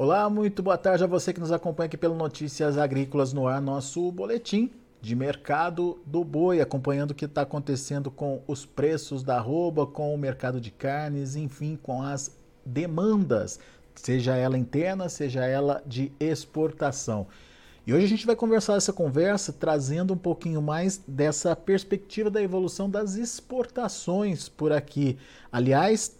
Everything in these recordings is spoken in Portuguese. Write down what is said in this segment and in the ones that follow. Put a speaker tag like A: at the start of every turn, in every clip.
A: Olá, muito boa tarde a você que nos acompanha aqui pelo Notícias Agrícolas no ar, nosso boletim de mercado do boi, acompanhando o que está acontecendo com os preços da arroba, com o mercado de carnes, enfim, com as demandas, seja ela interna, seja ela de exportação. E hoje a gente vai conversar essa conversa trazendo um pouquinho mais dessa perspectiva da evolução das exportações por aqui. Aliás,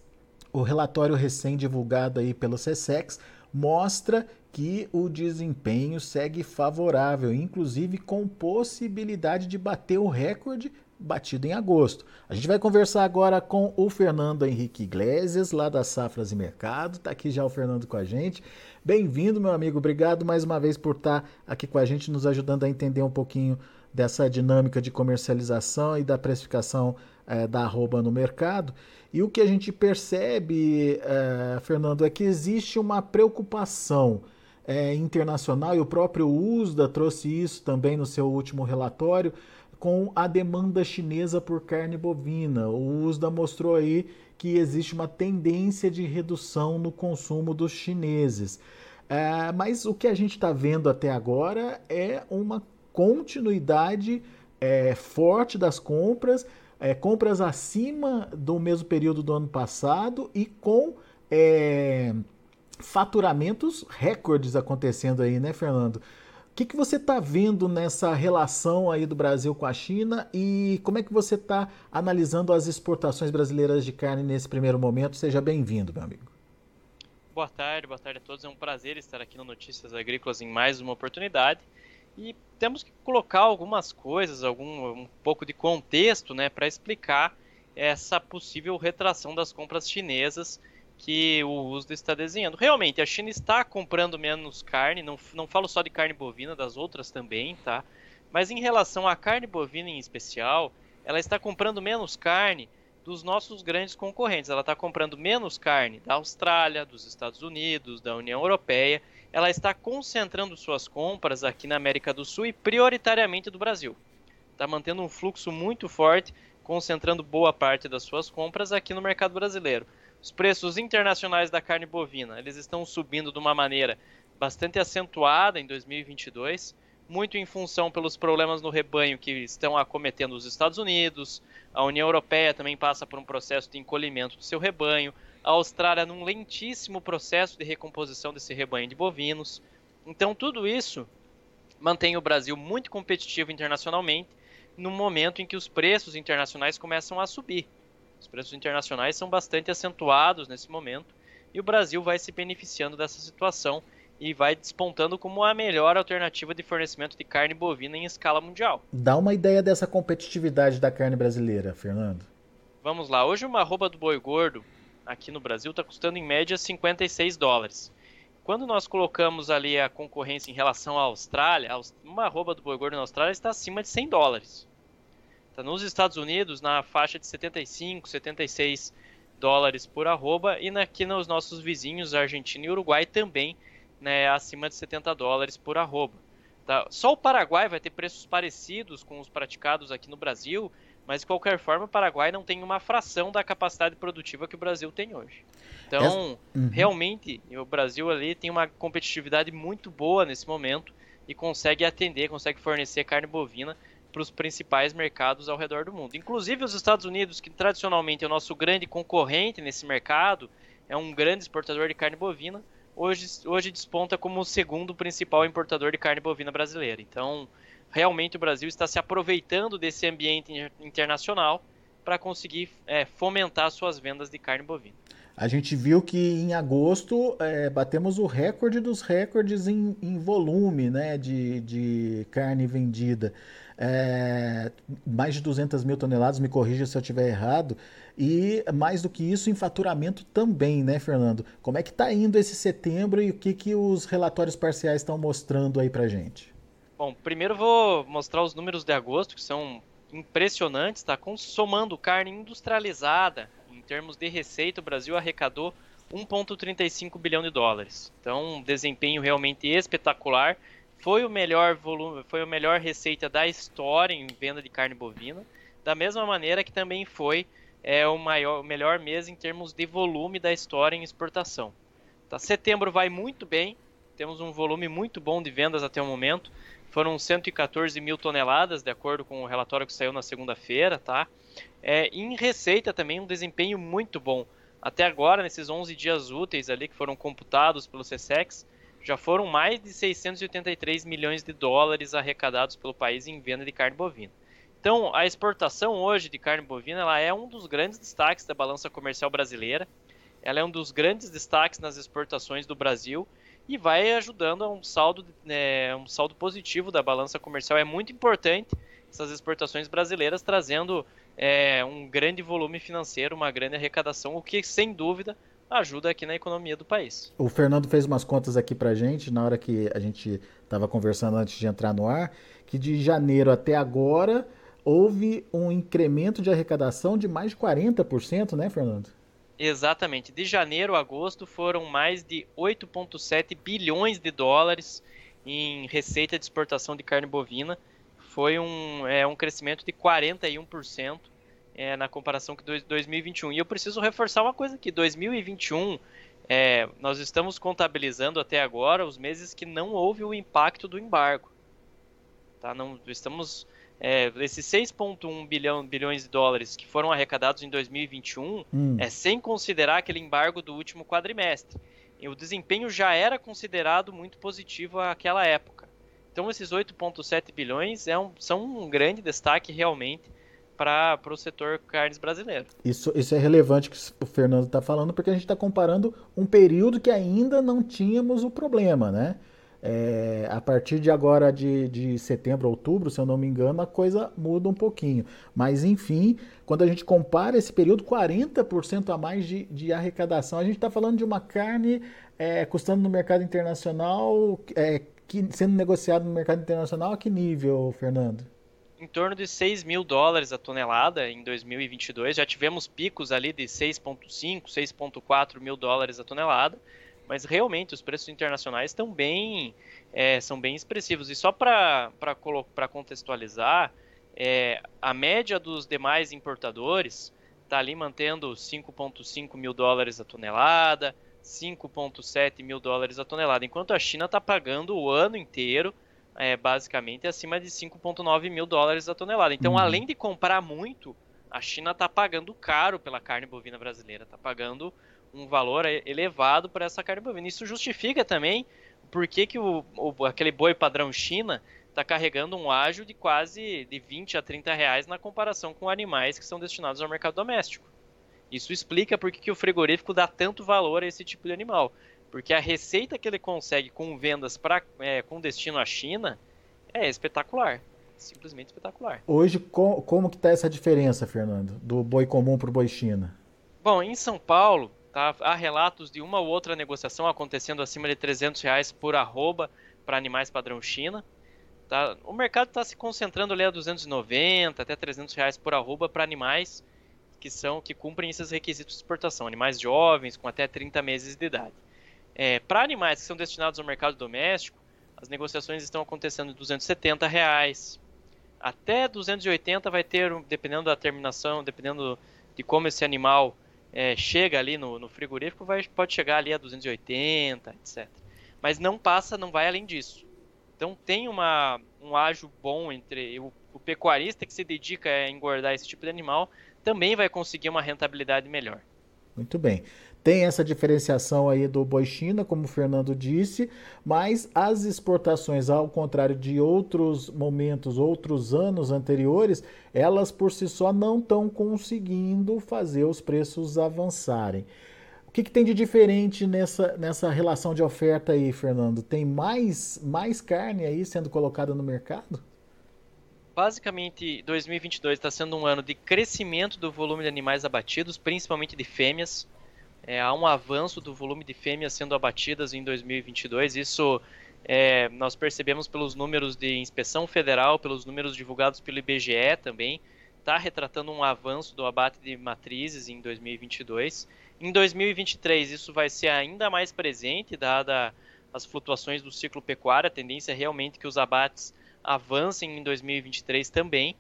A: o relatório recém-divulgado aí pelo SESEX mostra que o desempenho segue favorável, inclusive com possibilidade de bater o recorde batido em agosto. A gente vai conversar agora com o Fernando Henrique Iglesias, lá das Safras e Mercado. Está aqui já o Fernando com a gente. Bem-vindo, meu amigo. Obrigado mais uma vez por estar tá aqui com a gente, nos ajudando a entender um pouquinho dessa dinâmica de comercialização e da precificação é, da arroba no mercado. E o que a gente percebe, é, Fernando, é que existe uma preocupação é, internacional, e o próprio USDA trouxe isso também no seu último relatório, com a demanda chinesa por carne bovina. O USDA mostrou aí que existe uma tendência de redução no consumo dos chineses. É, mas o que a gente está vendo até agora é uma continuidade é, forte das compras, é, compras acima do mesmo período do ano passado e com é, faturamentos recordes acontecendo aí, né, Fernando? O que, que você está vendo nessa relação aí do Brasil com a China e como é que você está analisando as exportações brasileiras de carne nesse primeiro momento? Seja bem-vindo, meu amigo.
B: Boa tarde, boa tarde a todos. É um prazer estar aqui no Notícias Agrícolas em mais uma oportunidade. E temos que colocar algumas coisas, algum um pouco de contexto, né, para explicar essa possível retração das compras chinesas que o USDA está desenhando. Realmente, a China está comprando menos carne, não, não falo só de carne bovina, das outras também, tá? Mas em relação à carne bovina em especial, ela está comprando menos carne dos nossos grandes concorrentes. Ela está comprando menos carne da Austrália, dos Estados Unidos, da União Europeia. Ela está concentrando suas compras aqui na América do Sul e prioritariamente do Brasil. Está mantendo um fluxo muito forte, concentrando boa parte das suas compras aqui no mercado brasileiro. Os preços internacionais da carne bovina, eles estão subindo de uma maneira bastante acentuada em 2022, muito em função pelos problemas no rebanho que estão acometendo os Estados Unidos, a União Europeia também passa por um processo de encolhimento do seu rebanho, a Austrália num lentíssimo processo de recomposição desse rebanho de bovinos. Então tudo isso mantém o Brasil muito competitivo internacionalmente no momento em que os preços internacionais começam a subir. Os preços internacionais são bastante acentuados nesse momento e o Brasil vai se beneficiando dessa situação e vai despontando como a melhor alternativa de fornecimento de carne bovina em escala mundial.
A: Dá uma ideia dessa competitividade da carne brasileira, Fernando.
B: Vamos lá, hoje uma arroba do boi gordo aqui no Brasil está custando em média 56 dólares. Quando nós colocamos ali a concorrência em relação à Austrália, uma arroba do boi gordo na Austrália está acima de 100 dólares. Tá nos Estados Unidos na faixa de 75, 76 dólares por arroba e aqui nos nossos vizinhos Argentina e Uruguai também né, acima de 70 dólares por arroba. Tá? Só o Paraguai vai ter preços parecidos com os praticados aqui no Brasil, mas de qualquer forma o Paraguai não tem uma fração da capacidade produtiva que o Brasil tem hoje. Então, uhum. realmente, o Brasil ali tem uma competitividade muito boa nesse momento e consegue atender, consegue fornecer carne bovina para os principais mercados ao redor do mundo. Inclusive os Estados Unidos, que tradicionalmente é o nosso grande concorrente nesse mercado, é um grande exportador de carne bovina, hoje, hoje desponta como o segundo principal importador de carne bovina brasileira. Então, realmente o Brasil está se aproveitando desse ambiente internacional para conseguir é, fomentar suas vendas de carne bovina.
A: A gente viu que em agosto é, batemos o recorde dos recordes em, em volume né, de, de carne vendida. É, mais de 200 mil toneladas, me corrija se eu estiver errado. E mais do que isso, em faturamento também, né, Fernando? Como é que está indo esse setembro e o que, que os relatórios parciais estão mostrando aí para gente?
B: Bom, primeiro vou mostrar os números de agosto, que são impressionantes, tá? Somando carne industrializada, em termos de receita, o Brasil arrecadou 1,35 bilhão de dólares. Então, um desempenho realmente espetacular. Foi o melhor volume, foi a melhor receita da história em venda de carne bovina. Da mesma maneira que também foi é, o, maior, o melhor mês em termos de volume da história em exportação. Tá? Setembro vai muito bem, temos um volume muito bom de vendas até o momento. Foram 114 mil toneladas, de acordo com o relatório que saiu na segunda-feira. Tá? É, em receita também um desempenho muito bom. Até agora, nesses 11 dias úteis ali que foram computados pelo CSEX, já foram mais de 683 milhões de dólares arrecadados pelo país em venda de carne bovina. Então, a exportação hoje de carne bovina ela é um dos grandes destaques da balança comercial brasileira. Ela é um dos grandes destaques nas exportações do Brasil e vai ajudando a um saldo, é, um saldo positivo da balança comercial. É muito importante essas exportações brasileiras trazendo é, um grande volume financeiro, uma grande arrecadação, o que sem dúvida ajuda aqui na economia do país.
A: O Fernando fez umas contas aqui para gente na hora que a gente estava conversando antes de entrar no ar, que de janeiro até agora houve um incremento de arrecadação de mais de 40%, né, Fernando?
B: Exatamente. De janeiro a agosto foram mais de 8,7 bilhões de dólares em receita de exportação de carne bovina. Foi um, é, um crescimento de 41% é, na comparação com 2021. E eu preciso reforçar uma coisa aqui: 2021, é, nós estamos contabilizando até agora os meses que não houve o impacto do embargo. Tá? Não, estamos é, esses 6,1 bilhão, bilhões de dólares que foram arrecadados em 2021 hum. é sem considerar aquele embargo do último quadrimestre. E o desempenho já era considerado muito positivo àquela época. Então, esses 8,7 bilhões é um, são um grande destaque realmente para o setor carnes brasileiro.
A: Isso, isso é relevante que o Fernando está falando, porque a gente está comparando um período que ainda não tínhamos o problema, né? É, a partir de agora, de, de setembro, outubro, se eu não me engano, a coisa muda um pouquinho. Mas, enfim, quando a gente compara esse período, 40% a mais de, de arrecadação, a gente está falando de uma carne é, custando no mercado internacional, é, que, sendo negociado no mercado internacional, a que nível, Fernando?
B: Em torno de 6 mil dólares a tonelada em 2022. Já tivemos picos ali de 6,5, 6,4 mil dólares a tonelada mas realmente os preços internacionais estão bem, é, são bem expressivos. E só para contextualizar, é, a média dos demais importadores está ali mantendo 5,5 mil dólares a tonelada, 5,7 mil dólares a tonelada, enquanto a China está pagando o ano inteiro, é, basicamente, acima de 5,9 mil dólares a tonelada. Então, uhum. além de comprar muito, a China está pagando caro pela carne bovina brasileira, está pagando um valor elevado para essa carne bovina. Isso justifica também por que, que o, o, aquele boi padrão China está carregando um ágio de quase de 20 a 30 reais na comparação com animais que são destinados ao mercado doméstico. Isso explica por que, que o frigorífico dá tanto valor a esse tipo de animal. Porque a receita que ele consegue com vendas pra, é, com destino à China é espetacular. Simplesmente espetacular.
A: Hoje, com, como que está essa diferença, Fernando, do boi comum para o boi China?
B: Bom, em São Paulo, Tá? Há relatos de uma ou outra negociação acontecendo acima de 300 reais por arroba para animais padrão China. Tá? O mercado está se concentrando ali a 290 até 300 reais por arroba para animais que são que cumprem esses requisitos de exportação, animais jovens com até 30 meses de idade. É, para animais que são destinados ao mercado doméstico, as negociações estão acontecendo de 270 reais até 280 vai ter, dependendo da terminação, dependendo de como esse animal é, chega ali no, no, frigorífico, vai, pode chegar ali a 280, etc. Mas não passa, não vai além disso. Então tem uma, um ágio bom entre o, o pecuarista que se dedica a engordar esse tipo de animal, também vai conseguir uma rentabilidade melhor.
A: Muito bem. Tem essa diferenciação aí do boi China, como o Fernando disse, mas as exportações, ao contrário de outros momentos, outros anos anteriores, elas por si só não estão conseguindo fazer os preços avançarem. O que, que, tem de diferente nessa, nessa relação de oferta aí, Fernando? Tem mais, mais carne aí sendo colocada no mercado?
B: Basicamente, 2022 está sendo um ano de crescimento do volume de animais abatidos, principalmente de fêmeas. É, há um avanço do volume de fêmeas sendo abatidas em 2022. Isso é, nós percebemos pelos números de inspeção federal, pelos números divulgados pelo IBGE também. Está retratando um avanço do abate de matrizes em 2022. Em 2023, isso vai ser ainda mais presente, dada as flutuações do ciclo pecuário. A tendência é realmente que os abates avancem em 2023 também.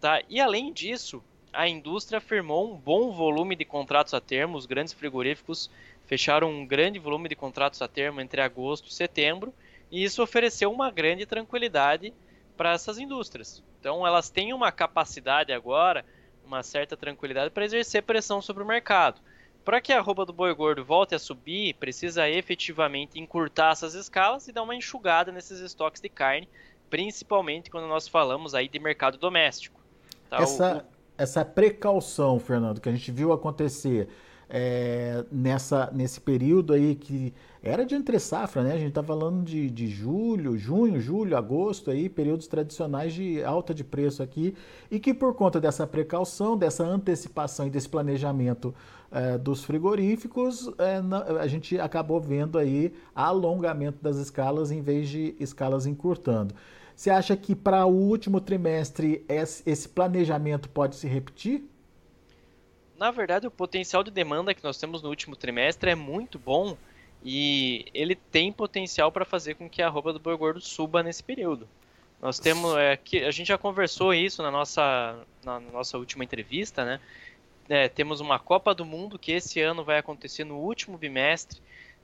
B: Tá? E além disso, a indústria firmou um bom volume de contratos a termo, os grandes frigoríficos fecharam um grande volume de contratos a termo entre agosto e setembro, e isso ofereceu uma grande tranquilidade para essas indústrias. Então elas têm uma capacidade agora, uma certa tranquilidade para exercer pressão sobre o mercado. Para que a arroba do boi gordo volte a subir, precisa efetivamente encurtar essas escalas e dar uma enxugada nesses estoques de carne, principalmente quando nós falamos aí de mercado doméstico.
A: Tá? Essa, o... essa precaução, Fernando, que a gente viu acontecer é, nessa, nesse período aí que era de entre safra, né? A gente está falando de, de julho, junho, julho, agosto, aí, períodos tradicionais de alta de preço aqui, e que por conta dessa precaução, dessa antecipação e desse planejamento é, dos frigoríficos, é, a gente acabou vendo aí alongamento das escalas em vez de escalas encurtando. Você acha que para o último trimestre esse planejamento pode se repetir?
B: na verdade, o potencial de demanda que nós temos no último trimestre é muito bom e ele tem potencial para fazer com que a roupa do boi gordo suba nesse período. Nós temos, é, que, a gente já conversou isso na nossa, na nossa última entrevista, né? É, temos uma Copa do Mundo que esse ano vai acontecer no último bimestre.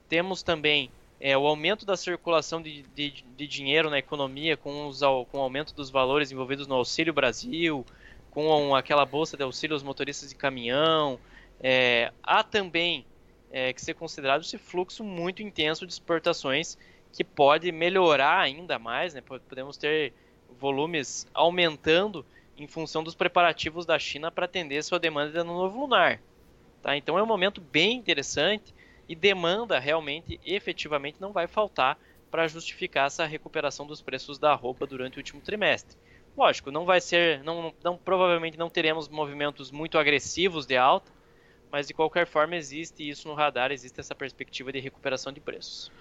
B: Temos também é, o aumento da circulação de, de, de dinheiro na economia com, os, com o aumento dos valores envolvidos no Auxílio Brasil, com aquela bolsa de auxílio aos motoristas de caminhão. É, há também é, que ser considerado esse fluxo muito intenso de exportações que pode melhorar ainda mais, né? podemos ter volumes aumentando em função dos preparativos da China para atender sua demanda no novo lunar. Tá? Então é um momento bem interessante e demanda realmente, efetivamente, não vai faltar para justificar essa recuperação dos preços da roupa durante o último trimestre. Lógico, não vai ser, não, não, provavelmente não teremos movimentos muito agressivos de alta, mas de qualquer forma existe isso no radar, existe essa perspectiva de recuperação de preços.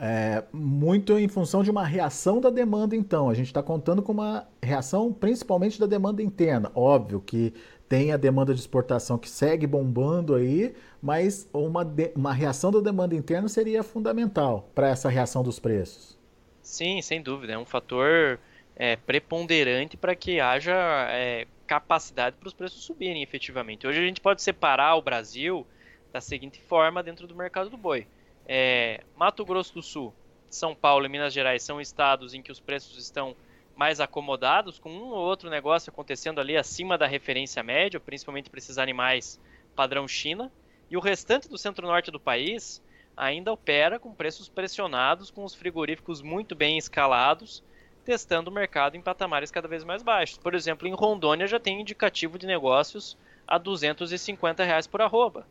A: É, muito em função de uma reação da demanda, então. A gente está contando com uma reação principalmente da demanda interna. Óbvio que tem a demanda de exportação que segue bombando aí, mas uma, de, uma reação da demanda interna seria fundamental para essa reação dos preços.
B: Sim, sem dúvida. É um fator é, preponderante para que haja é, capacidade para os preços subirem efetivamente. Hoje a gente pode separar o Brasil da seguinte forma dentro do mercado do boi. É, Mato Grosso do Sul, São Paulo e Minas Gerais são estados em que os preços estão mais acomodados, com um ou outro negócio acontecendo ali acima da referência média, principalmente para esses animais padrão China. E o restante do centro-norte do país ainda opera com preços pressionados, com os frigoríficos muito bem escalados testando o mercado em patamares cada vez mais baixos. Por exemplo, em Rondônia já tem indicativo de negócios a 250 reais por arroba.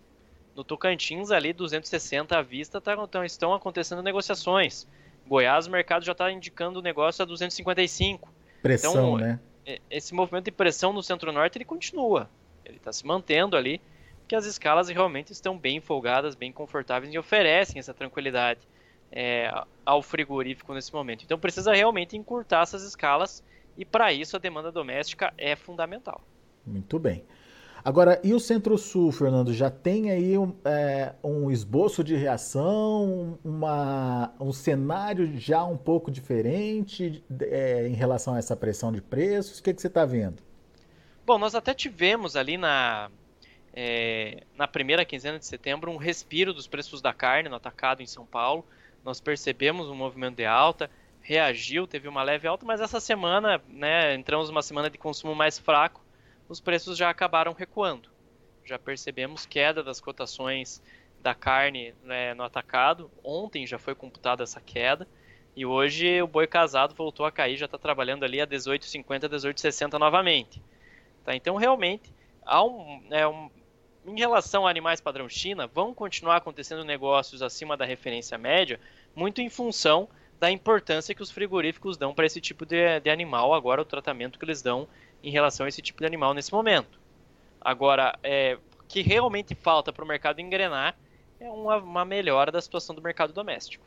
B: No Tocantins, ali, 260 à vista, tá, então, estão acontecendo negociações. Goiás, o mercado já está indicando o negócio a 255.
A: Pressão, então, né?
B: Esse movimento de pressão no Centro-Norte, ele continua. Ele está se mantendo ali, porque as escalas realmente estão bem folgadas, bem confortáveis e oferecem essa tranquilidade é, ao frigorífico nesse momento. Então precisa realmente encurtar essas escalas e para isso a demanda doméstica é fundamental.
A: Muito bem. Agora, e o Centro-Sul, Fernando, já tem aí um, é, um esboço de reação, uma, um cenário já um pouco diferente é, em relação a essa pressão de preços? O que, que você está vendo?
B: Bom, nós até tivemos ali na, é, na primeira quinzena de setembro um respiro dos preços da carne no atacado em São Paulo nós percebemos um movimento de alta, reagiu, teve uma leve alta, mas essa semana, né, entramos numa semana de consumo mais fraco, os preços já acabaram recuando. Já percebemos queda das cotações da carne né, no atacado. Ontem já foi computada essa queda. E hoje o boi casado voltou a cair, já está trabalhando ali a 18,50, 18,60 novamente. Tá? Então, realmente, há um, é, um, em relação a animais padrão China, vão continuar acontecendo negócios acima da referência média, muito em função da importância que os frigoríficos dão para esse tipo de, de, animal, agora o tratamento que eles dão em relação a esse tipo de animal nesse momento. Agora, é, o que realmente falta para o mercado engrenar é uma, uma melhora da situação do mercado doméstico.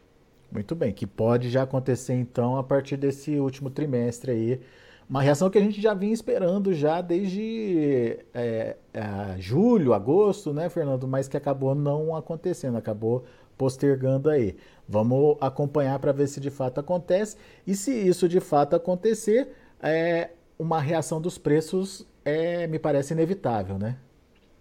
A: Muito bem, que pode já acontecer então a partir desse último trimestre aí, uma reação que a gente já vinha esperando já desde é, é, julho, agosto, né, Fernando? Mas que acabou não acontecendo, acabou postergando aí. Vamos acompanhar para ver se de fato acontece. E se isso de fato acontecer, é, uma reação dos preços é, me parece inevitável, né?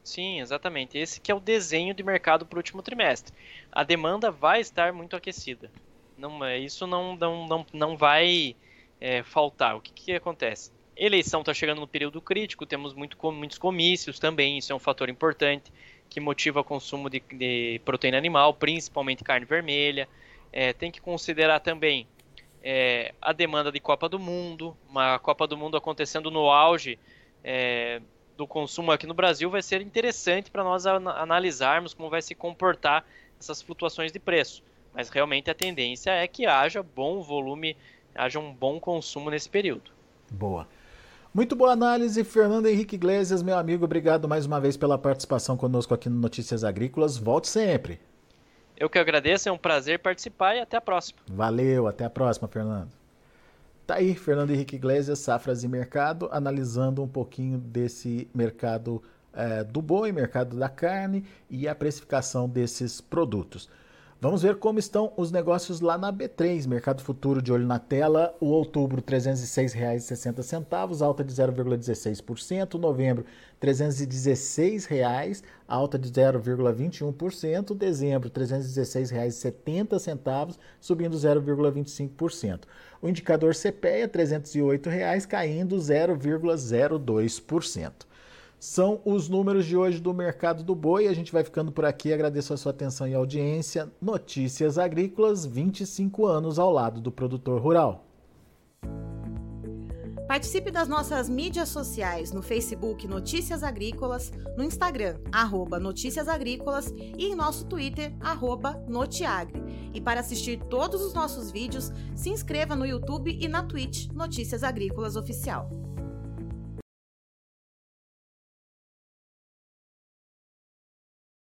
B: Sim, exatamente. Esse que é o desenho de mercado para o último trimestre. A demanda vai estar muito aquecida. Não, é, isso não, não, não, não vai é, faltar. O que, que acontece? Eleição está chegando no período crítico, temos muito, muitos comícios também, isso é um fator importante que motiva o consumo de, de proteína animal, principalmente carne vermelha. É, tem que considerar também é, a demanda de Copa do Mundo, uma Copa do Mundo acontecendo no auge é, do consumo aqui no Brasil, vai ser interessante para nós analisarmos como vai se comportar essas flutuações de preço. Mas realmente a tendência é que haja bom volume, haja um bom consumo nesse período.
A: Boa. Muito boa análise, Fernando Henrique Iglesias, meu amigo. Obrigado mais uma vez pela participação conosco aqui no Notícias Agrícolas. Volte sempre.
B: Eu que agradeço, é um prazer participar e até a próxima.
A: Valeu, até a próxima, Fernando. Tá aí, Fernando Henrique Iglesias, Safras e Mercado, analisando um pouquinho desse mercado é, do boi, mercado da carne e a precificação desses produtos. Vamos ver como estão os negócios lá na B3, Mercado Futuro de olho na tela. O outubro, R$ 306,60, alta de 0,16%. Novembro, R$ 316,00, alta de 0,21%. Dezembro, R$ 316,70, subindo 0,25%. O indicador CPEA, R$ 308,00, caindo 0,02% são os números de hoje do mercado do boi. A gente vai ficando por aqui. Agradeço a sua atenção e audiência. Notícias Agrícolas, 25 anos ao lado do produtor rural.
C: Participe das nossas mídias sociais no Facebook Notícias Agrícolas, no Instagram, arroba Notícias Agrícolas e em nosso Twitter, arroba Notiagre. E para assistir todos os nossos vídeos, se inscreva no YouTube e na Twitch Notícias Agrícolas Oficial.